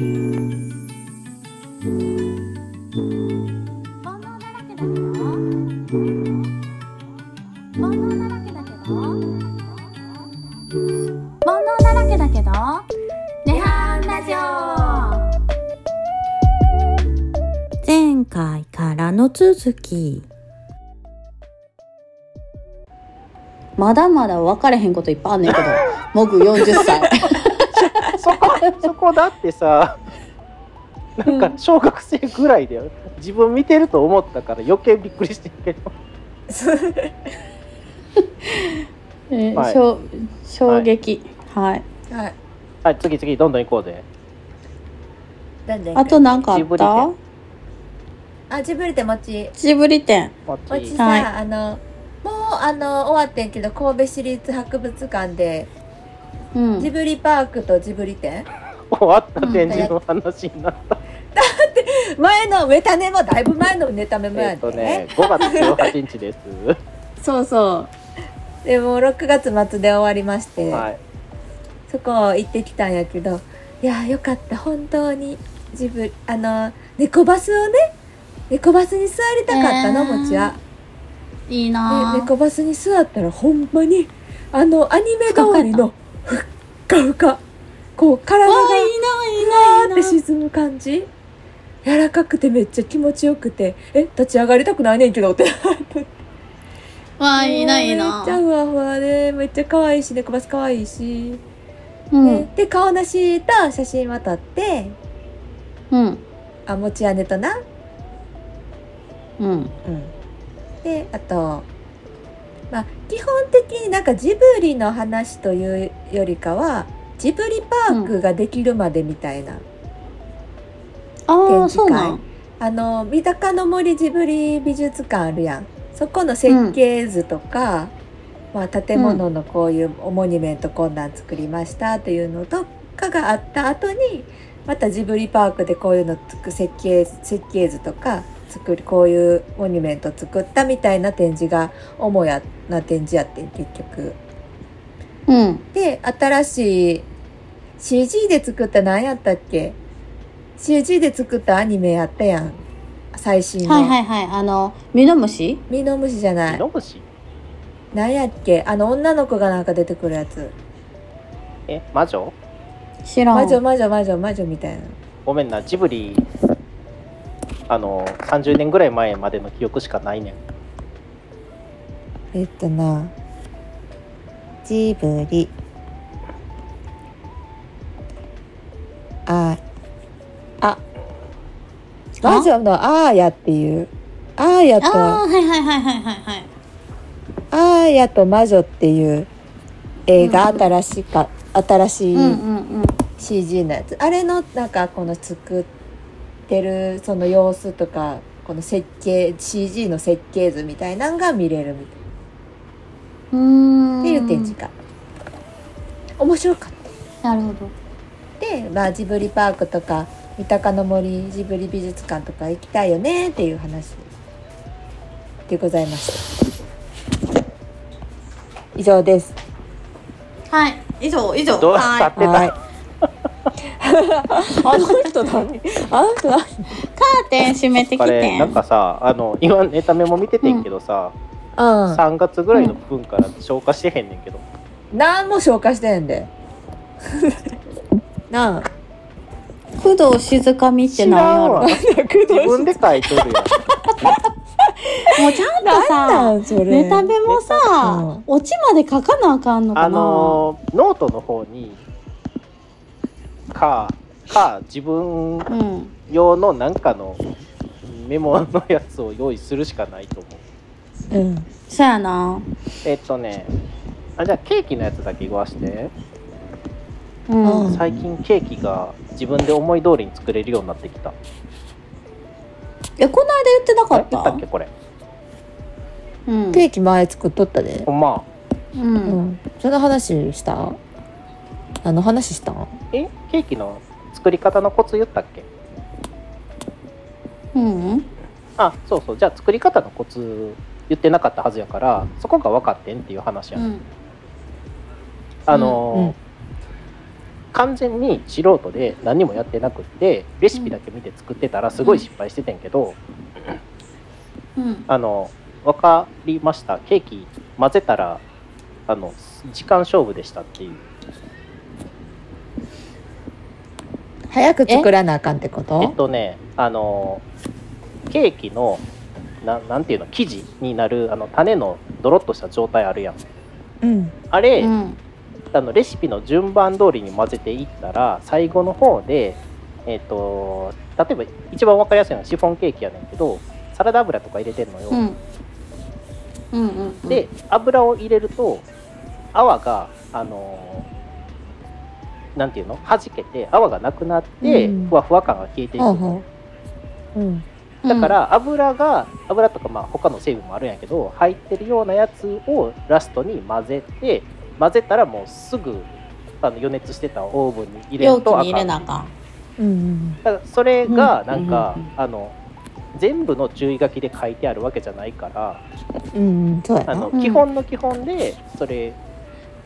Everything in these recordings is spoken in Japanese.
前回からの続き。まだまだ分かれへんこといっぱいあんねんけど。モグ40歳 そこだってさなんか小学生ぐらいで自分見てると思ったから余計びっくりしてるけど。えーはい。しょ衝撃はい、はい。はい次次どんどん行こうぜ。あと何かあジブリった展あ、ジブリって餅。ジブリ展もっち餅さ、はい。あの、もう、あの、終わってんけど、神戸市立博物館で、うんジブリパークとジブリ展。終わった展示の話になった、前のネタメも、だいぶ前のネタメもえっとねね。5月18日です そうそうでも、6月末で終わりまして、はいそこ行ってきたんやけど、いや、よかった、本当に。ジブリ、あの、猫バスをね、猫バスに座りたかったの、えーもちは。いいでなぁ猫バスに座ったらほんまにあのアニメ通りのふっかふか。こう体がわあいいなぁいいな。ぁいいって沈む感じ。柔らかくてめっちゃ気持ちよくて。え立ち上がりたくないねんけどって。わあいいないいな。めっちゃふわふわで。めっちゃ可愛いし猫バス可愛いし、うん。ね。で顔なしと写真は撮って。うん。あ持ち姉とな。うん。うん。であとまあ基本的になんかジブリの話というよりかはジブリパークができるまでみたいな、ああ展示会。そうなん。あの三鷹の森ジブリ美術館あるやん。そこの設計図とか、まあ、建物のこういうモニュメントこんなん作りましたっていうのとかがあった後にまたジブリパークでこういうのつく設計設計図とか作りこういうモニュメント作ったみたいな展示が主やな展示やってん結局。うん。で新しい CG で作った何やったっけ？CG で作ったアニメやったやん。最新の、はいはいはい。あのミノムシ？ミノムシじゃない。ミノムシ？何やっけ？あの女の子がなんか出てくるやつ。え魔女？知らん。魔女魔女魔女魔女みたいな。ごめんなジブリあの30年ぐらい前までの記憶しかないねん。えっとなジブリ。ああ。魔女のアーヤっていう。アーヤとああはいはいはいはいはいはい。アーヤと魔女っていう映画新しか、新しいうんうんうん。CG のやつ、あれのなんかこの作ってるその様子とかこの設計 CG の設計図みたいなのが見れるみたいうーん。っていう展示会。面白かっなるほど。たで、まあ、ジブリパークとか三鷹の森ジブリ美術館とか行きたいよねっていう話で。ございました。以上です。はい。以上以上。どうはいあの人何？あの人何？カーテン閉めてきあれてなんかさあの今ネタメモ見ててんけどさ、うん。3月ぐらいの分から消化してへんねんけど、何も消化してへんで。なあ。工藤静香見って知なんやろ自分で書いとるやん。もうちゃんとさネタメもさ、うん。オチまで書かなあかんのかな、あのーノートの方にかか自分うん用のなんかのメモのやつを用意するしかないと思う。うん。そやな。えっとねあじゃあケーキのやつだけ言わして。うん、うん最近ケーキが自分で思い通りに作れるようになってきた。えこの間言ってなかった？ったっけこれ？うん。ケーキ前作っとったで。ほんま。ううんん。その話した？あの話したん？え？ケーキの作り方のコツ言ったっけ？うんあそうそう。じゃあ作り方のコツ言ってなかったはずやからそこが分かってんっていう話や、うん。あのーうん。完全に素人で何もやってなくってレシピだけ見て作ってたらすごい失敗しててんけど、うん。あの分かりました。ケーキ混ぜたらあの時間勝負でしたっていう早く作らなあかんってこえっととねあのケーキのななんていうの生地になるあの種のドロッとした状態あるやん。うん。あれ、うん。あのレシピの順番通りに混ぜていったら最後の方でえっ、と例えば一番分かりやすいのはシフォンケーキやねんけどサラダ油とか入れてんのよ、うん。うんうんうん。で油を入れると泡があのなんていうの？弾けて泡がなくなって、うん。ふわふわ感が消えていくのほうんだから油が油とかまあ他の成分もあるんやけど入ってるようなやつをラストに混ぜて混ぜたらもうすぐあの予熱してたオーブンに入れるとあかん。入れなあかん。うんだからそれがなんか、うんうんうん。あの全部の注意書きで書いてあるわけじゃないからうんあの、うん。基本の基本でそれ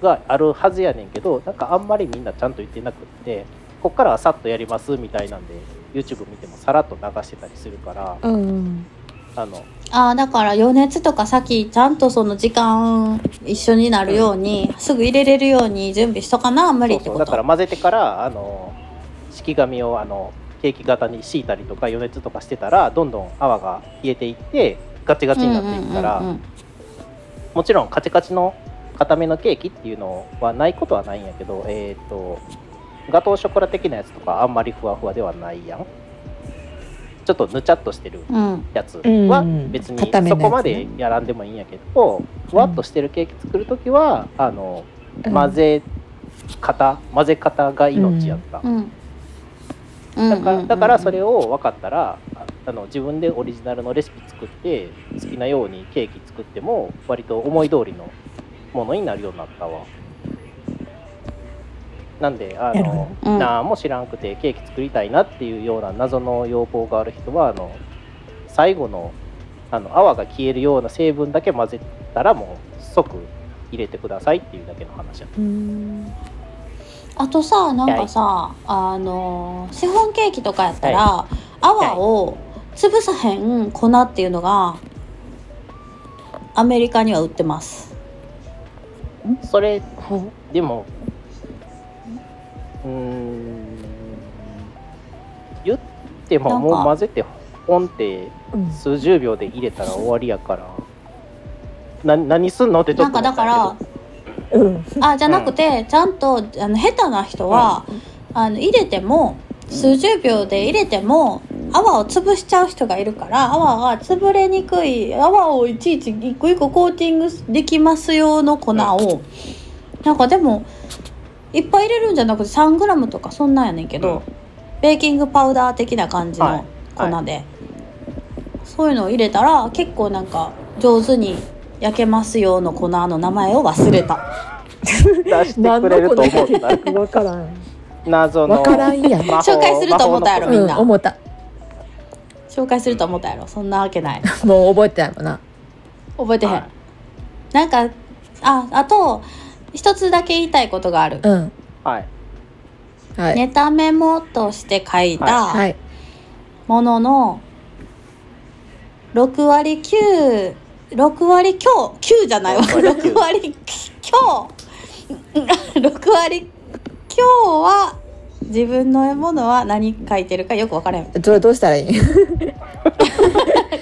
があるはずやねんけどなんかあんまりみんなちゃんと言ってなくってこっからはさっとやりますみたいなんで YouTube 見てもさらっと流してたりするからうんあのああだから余熱とか先ちゃんとその時間一緒になるように、すぐ入れれるように準備しとかな無理ってこと？だから混ぜてからあの敷紙をあのケーキ型に敷いたりとか余熱とかしてたらどんどん泡が冷えていってガチガチになっていくから、うんうんうんうん。もちろんカチカチの固めのケーキっていうのはないことはないんやけどえっ、とガトーショコラ的なやつとかあんまりふわふわではないやん。ちょっとぬちゃっとしてるうん。やつはうん。別にそこまでやらんでもいいんやけど、ふわっとしてるケーキ作る時はあの混ぜ方混ぜ方が命やった、うん。だからだからそれをを分かったらああの自分でオリジナルのレシピ作って好きなようにケーキ作っても割と思い通りのものになるようになったわ。なんであの、ど。うん。何も知らんくてケーキ作りたいなっていうような謎の要望がある人はあの最後のあの泡が消えるような成分だけ混ぜたらもう即入れてくださいっていうだけの話やうん。あとさなんかさあのシフォンケーキとかやったら、泡を潰さへん粉っていうのがアメリカには売ってますそれほでもうーん言ってももう混ぜてポンってううん数十秒で入れたら終わりやから。な何すんのってちょなんっとかだからうん。あじゃなくて、ちゃんとあの下手な人は、あの入れても数十秒で入れても泡を潰しちゃう人がいるから泡が潰れにくい泡をいちいち一個一個コーティングできます用の粉を、なんかでもいっぱい入れるんじゃなくて 3g とかそんなんやねんけど、うん。ベーキングパウダー的な感じの粉で、はいそういうのを入れたら結構なんか上手に焼けますよの粉の名前を忘れた。出してくれると思ったわからん謎のわからんやん。魔法紹介すると思ったやろみんな。うん思った。紹介すると思ったやろ。そんなわけない。もう覚えてないもんな。覚えてへん、はい。なんかああと一つだけ言いたいことがある、うん。はい。はい。ネタメモとして書いはたい。ものの6割9 6割強9じゃないわ。6割9 6割強6 割強は自分のものは何書いてるかよく分からへん。それどうしたらいい？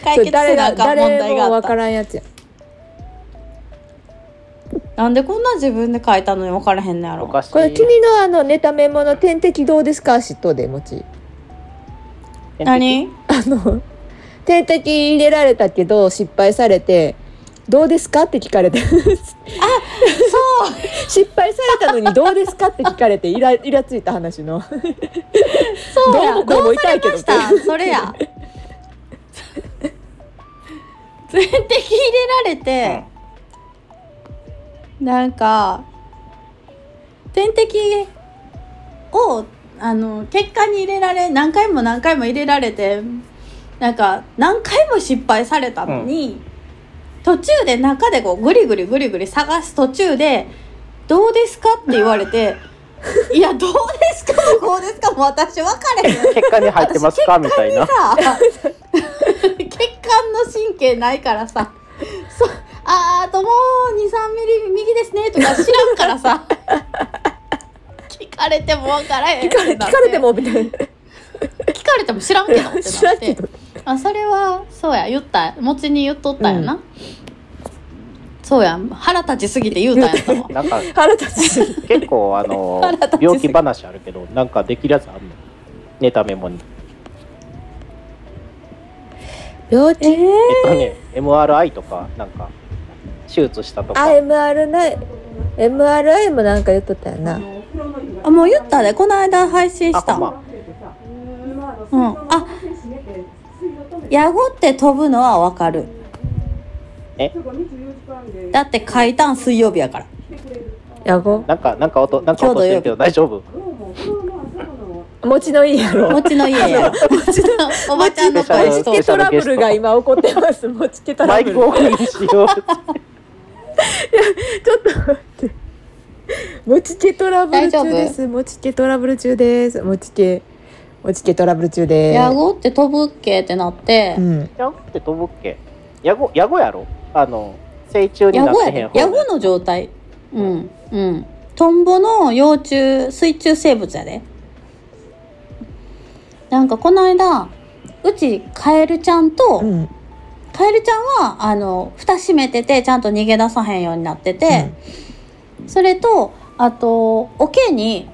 解決せなあか。ん問誰題があった。からんやつや。なんでこんな自分で書いたのに分からへんのやろ。おかしい。これ君のあのネタメモの点滴どうですか嫉妬でもち。何？あの点滴入れられたけど失敗されてどうですか？って聞かれて。あそう。失敗されたのにどうですか？って聞かれてイライラついた話の。そうや。どうもこうも痛いけどどうされましたそれや。点滴入れられて、なんか点滴をあの血管に入れられ何回も何回も入れられてなんか何回も失敗されたのに、途中で中でこうグリグリグリグリ探す途中で「どうですか?」って言われて いやどうですかもこうですかも私分かれへん。結果に入ってますかみたいな。さ血管の神経ないからさ。そあーあともう23ミリ右ですねとか知らんからさ。聞かれても分からへん聞かれ聞かれてもみたいな。聞かれても知らんけどってなって。知らんけど。あそれはそうや言った。餅に言っとったよな、そうや腹立ちすぎて言うたんやったわ なんか腹立ちすぎ結構あの 腹立ちすぎ病気話あるけどなんかできるやつあんの？ネタメモに。病気？ええっとね MRI とかなんか手術したとか。あ MR ね MRI もなんか言っとったよな。ー、あもう言ったで。この間配信した。あま。うん。あヤゴって飛ぶのはわかる。え？だって書いたん水曜日やから。ヤゴなんかなんか音なんか音してるけど大丈夫？餅のいいやろ。餅の家やおばちゃんの声。しとスペシャル餅毛トラブルが今起こってます。餅毛トマイラブル。クオフにしようちょっと待って。餅毛トラブル中です。餅毛トラブル中です。餅毛餅毛トラブル中です。ヤゴって飛ぶっけってなって、うん。ヤゴって飛ぶっけ？ヤゴヤゴやろ？あの成虫になってへんヤゴの状態。うん。うん。トンボの幼虫水中生物やで。なんかこの間うちカエルちゃんと、うん。カエルちゃんはあの蓋閉めててちゃんと逃げ出さへんようになってて、それとあと桶に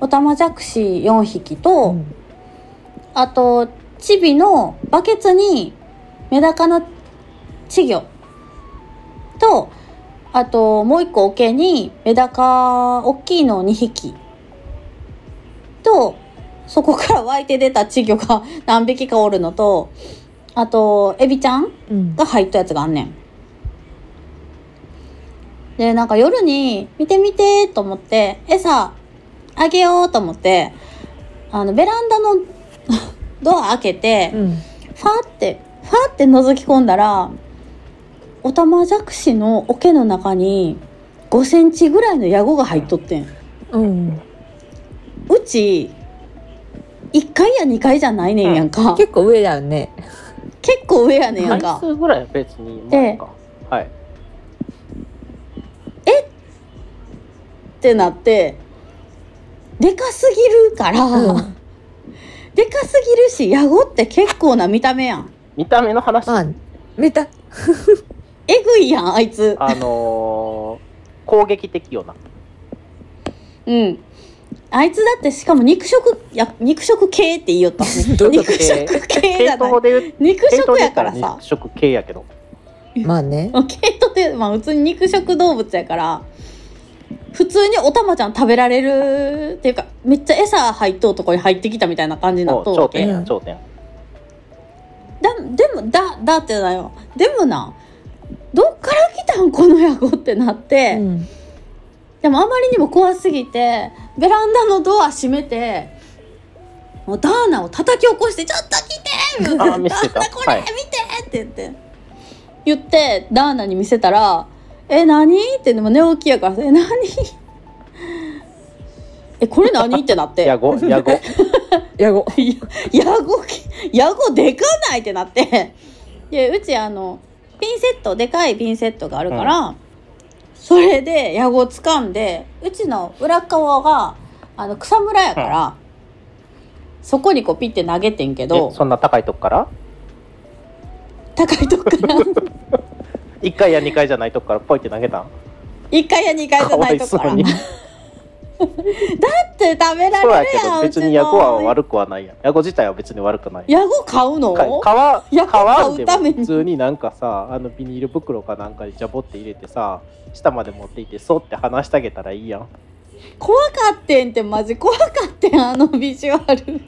オタマジャクシ4匹と、うん。あとチビのバケツにメダカの稚魚。とあともう一個桶にメダカ大きいの2匹。とそこから湧いて出た稚魚が 何匹かおるのとあとエビちゃんうん。が入ったやつがあんねん。でなんか夜に「見て見て」と思って餌あげようと思ってあのベランダの ドア開けて、うん。ファーってファーって覗き込んだらオタマジャクシの桶の中に5センチぐらいのヤゴが入っとってん。うん。うち1階や2階じゃないねんやんか、結構上だよね。結構上やねんやんか。回数ぐらいは別にまあでいいかはい。ってなってでかすぎるから、うん。でかすぎるしヤゴって結構な見た目やん。見た目の話。まあ見たえぐいやんあいつ。あのー攻撃的よな。うん。あいつだってしかも肉食や肉食系って言いよった。どういうこと肉食系じゃない。系統で言う肉系統で言った食やかららさ肉食系やけど。まあね。系統ってまあ普通に肉食動物やから普通におたまちゃん食べられるっていうかめっちゃ餌入っとうとこに入ってきたみたいな感じになっもう頂とうわけ。点頂点。だでもだだってだよ。でもなどっから来たんこのヤゴってなって、うん。でもあまりにも怖すぎてベランダのドア閉めてもうダーナを叩き起こして「ちょっと来て!」みたいなダーナこれ、はい。見て!」って言って。言ってダーナに見せたら「え何?」ってでも寝起きやから「え何? 」えこれ何？ってなって。ヤゴヤゴヤゴヤゴヤゴでかないってなって。でうちあのピンセットでかいピンセットがあるから、それでヤゴ掴んでうちの裏側があの草むらやから、そこにこうピッて投げてんけえどそんな高いとこから？高いとこから？1階や2階じゃないとこからポイって投げたん？1階や2階じゃないとこから って食べられるやんけど別にヤゴは悪くはないやん。ヤゴ自体は別に悪くないヤゴ買うの？か皮ヤゴ買うために。も普通になんかさあのビニール袋かなんかにジャボって入れてさ下まで持っていってそって離してあげたらいいやん。怖かってんってマジ。怖かってんあのビジュアル。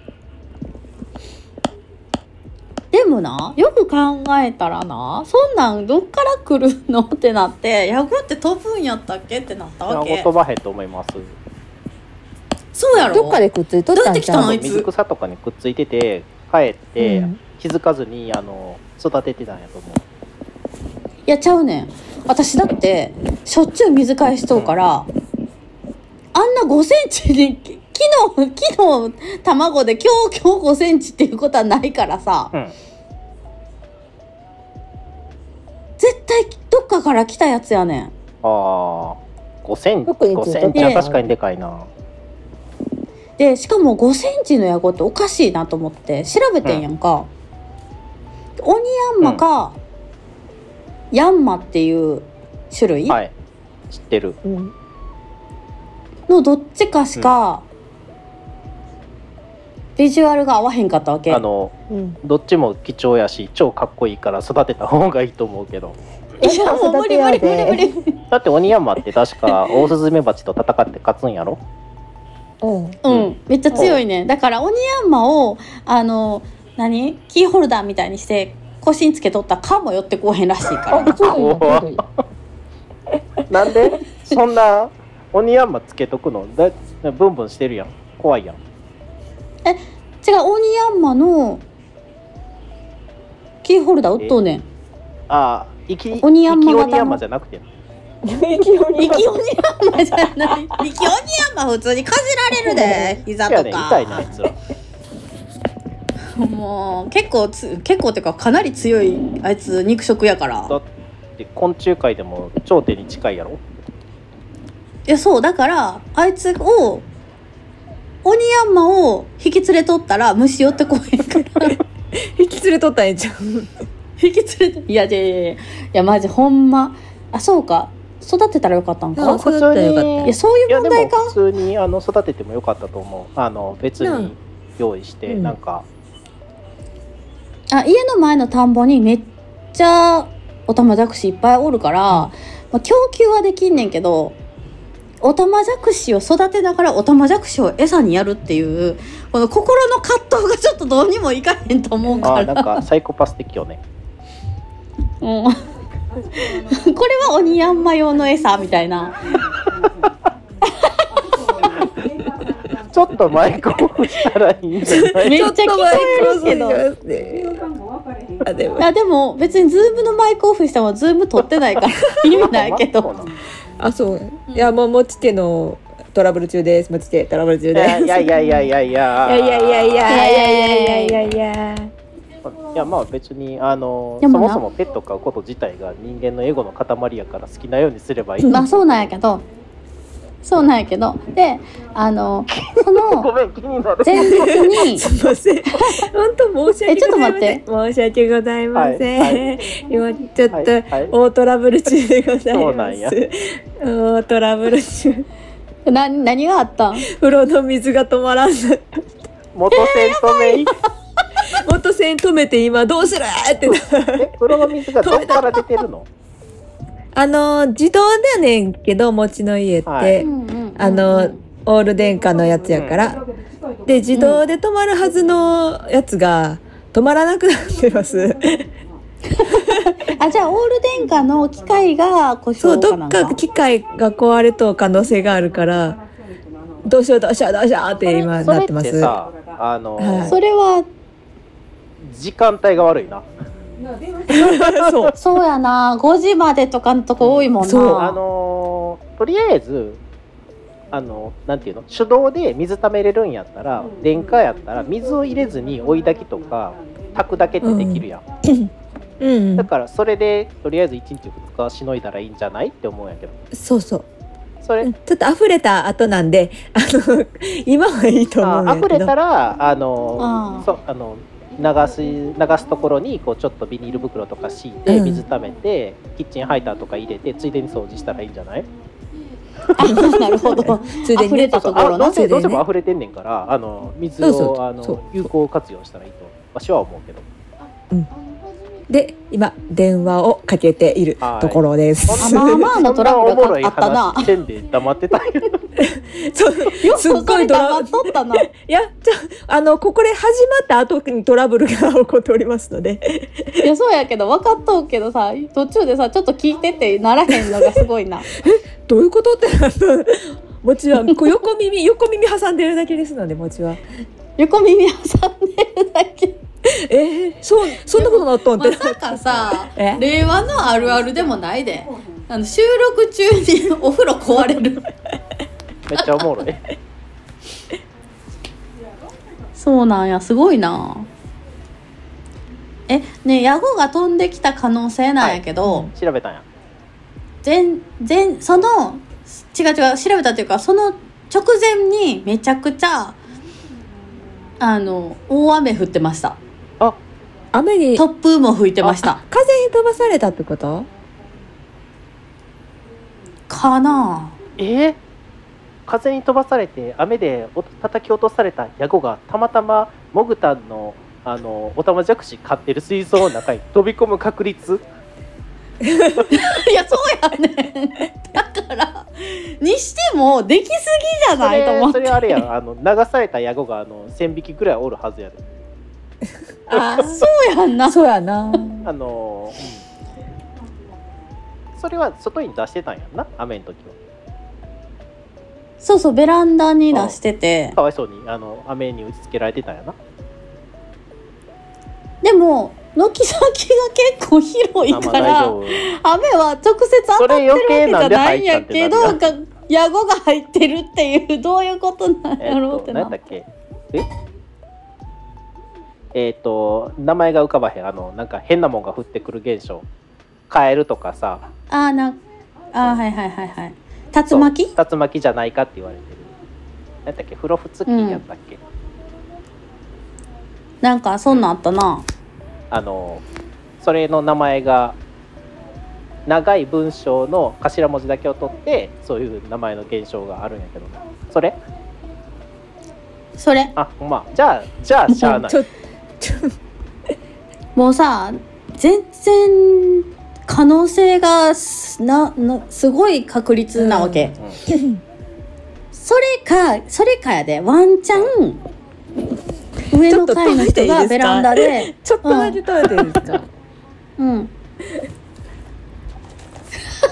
でもなよく考えたらなそんなんどっから来るの？ってなってヤゴって飛ぶんやったっけ？ってなったわヤゴけ飛ばへんと思いますそうやろ？どっかでくっついとったんちゃう？どうやって来たの？あいつ水草とかにくっついてて帰って、うん。気づかずにあの育ててたんやと思う。いやちゃうねん。私だってしょっちゅう水返しとうから、あんな5センチに昨日昨日卵で今日今日5センチっていうことはないからさ。うん。絶対どっかから来たやつやねん。ああ5センチ特に5センチは確かにでかいなでしかも5センチのヤゴっておかしいなと思って調べてんやんか、オニヤンマか、ヤンマっていう種類はい。知ってる。うんのどっちかしか、ビジュアルが合わへんかったわけ。あのうん。どっちも貴重やし超かっこいいから育てた方がいいと思うけど。いやもう無理無理無理無理。だって鬼山って確かオオスズメバチと戦って勝つんやろ？う。ん。うん、めっちゃ強いね。だからオニヤンマをあの何？キーホルダーみたいにして腰につけとったら蚊も寄ってこうへんらしいから。あ、そうなんだそんだなんで？そんな鬼山つけとくの？だブンブンしてるやん。怖いやん。違うオニヤンマのキーホルダー売っとうねん。ああ生き鬼山型の生き鬼山じゃなくて生きように生きオニヤンマ。じゃない生きオニヤンマ普通にかじられるで膝とか。痛いなあいつらもう結構つ結構っていうかかなり強いあいつ肉食やから。だって昆虫界でも頂点に近いやろ。いやそうだからあいつをオニヤンマを引き連れとったら虫寄ってこへんから。引き連れとったんやじゃん引き連れていやいやいやいやいやマジほんま。あそうか育てたらよかったんか？あそうだったらよかったいやそういう問題か？普通にあの育ててもよかったと思う。あの別に用意して、うん。なんか。あ家の前の田んぼにめっちゃオタマジャクシいっぱいおるから、まあ、供給はできんねんけどオタマジャクシを育てながらオタマジャクシを餌にやるっていうこの心の葛藤がちょっとどうにもいかへんと思うから。あなんかサイコパス的よね。うんこれはオニヤンマ用の餌みたいな。ちょっとマイクオフしたらいいんじゃない？めっちゃ聞こえるけど。あでも。いやでも別にズームのマイクオフしてもズーム撮ってないから 意味ないけど。あそう。いやもう持ち手のトラブル中です。持ち手トラブル中いです。やいやいやいやいや。いやいやいやいやいやいやいやいやいやいやいやまあ別にあのそもそもペット飼うこと自体が人間のエゴの塊やから好きなようにすればいい、まあそうなんやけどそうなんやけどであのそ ごのめん気になる前日に すいません。本当申し訳ございません。えちょっと待って申し訳ございません。はいは今ちょっと、はいはい大トラブル中でございそうなんやます。大トラブル中。な何があったん？風呂の水が止まらん。元栓止め、元栓止めて今どうするって。風呂の水がどっから出てるの？あの自動だよねんけど餅の家って、はい。あのオール電化のやつやから。で自動で止まるはずのやつが止まらなくなってます。あじゃあオール電化の機械が故そうどっ障かなんかか機械が壊れとう可能性があるからどうしようどうしようどうしようって今なってます。それってさあの、はい。それは時間帯が悪いな。そう。そうやな。5時までとかのとこ多いもんな、そう。あのとりあえずあのなんていうの？手動で水溜めれるんやったら電化やったら水を入れずに追い炊きとか炊くだけってできるやん、うん。だからそれでとりあえず1日2日しのいだらいいんじゃないって思うんやけど。そうそう。それ、ちょっと溢れた後なんであの今はいいと思うんあやけど。溢れたらあのあーそうあの流す流すところにこうちょっとビニール袋とか敷いてうん。水溜めて、キッチンハイターとか入れてついでに掃除したらいいんじゃない？あ なるほど。ついでに溢れたところどうせどうせついでにね。も溢れてんねんからあの水をあの有効活用したらいいと私は思うけどで今電話をかけているはい。ところです。あまあまあのトラブルがあったな話してんで黙ってたそうよすっくそれごいドラ黙っとったないやじゃああのここで始まった後にトラブルが起こっておりますのでいやそうやけど分かっとうけどさ途中でさちょっと聞いてってならへんのがすごいなどういうことってなった餅はこう横耳横耳挟んでるだけですので餅は横耳挟んでるだけ えー、そうそんなことなっとんってまさかさえ？令和のあるあるでもないで。あの収録中にお風呂壊れる。めっちゃおもろい。そうなんやすごいな。えねヤゴが飛んできた可能性なんやけど、調べたんや。全全その違う違う調べたっていうかその直前にめちゃくちゃあの大雨降ってました。あ雨に突風も吹いてました。風に飛ばされたってこと？かな。え？ー風に飛ばされて雨でお叩き落とされたヤゴがたまたまモグタンのあのオタマジャクシ飼ってる水槽の中に 飛び込む確率？いやそうやねだからにしてもできすぎじゃそないと思って。れそれあれやん。あの流されたヤゴがあの1000匹ぐらいおるはずやであそうやんな。そうやな。あのうん。それは外に出してたんやんな雨の時は。そうそうベランダに出してて。かわいそうにあの雨に打ちつけられてたんやな。でも軒先が結構広いあまあから大丈夫。雨は直接当たってるわけじゃないんやけどそれ余計がヤゴが入ってるっていうどういうことなんえやろうっなって。と何だっけ？え？えっ、と名前が浮かばへん。あのなんか変なもんが降ってくる現象。カエルとかさ。あーなあーはいはいはいはい。竜巻？竜巻じゃないかって言われてる。何だっけ？フロフツキーやったっけ、なんかそんなんあったな。あのそれの名前が長い文章の頭文字だけを取ってそういう名前の現象があるんやけどそれ？それ？あま。じゃあじゃあしゃあない もうさ全然可能性がすななすごい確率なわけ、うんそれかそれかやで。ワンチャン上の階の人がベランダで。ちょっとだけ食べていいですか、うん。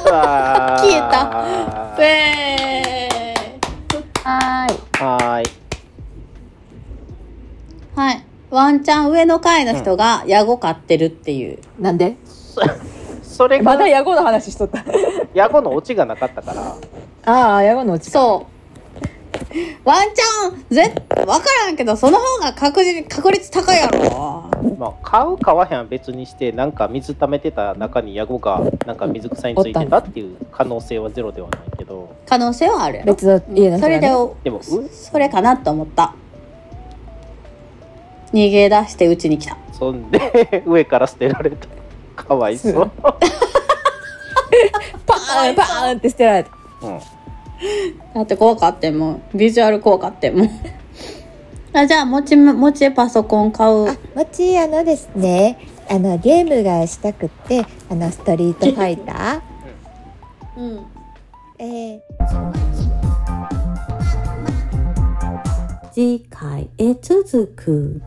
消えた。えはー。いはーい。はいワンチャン上の階の人がヤゴ飼ってるっていう。なんで？そ れがまだヤゴの話しとった。ヤゴのオチがなかったから。ああヤゴのうちか。そう。ワンチャンぜ分からんけどその方が確実確率高いやろ。まあ買う買わへんは別にしてなんか水溜めてた中にヤゴがなんか水草についてたっていう可能性はゼロではないけど。可能性はある別の家の人が、ね、それででもうそれかなと思った逃げ出してうちに来た。そんで 上から捨てられた。かわいそう、パーンパーンって捨てられた。うん、だって怖かってんもん。ビジュアル怖かってんもん。あじゃあもちもちパソコン買う。もちあのですねあのゲームがしたくってあのストリートファイター。うん。えー次回へ続く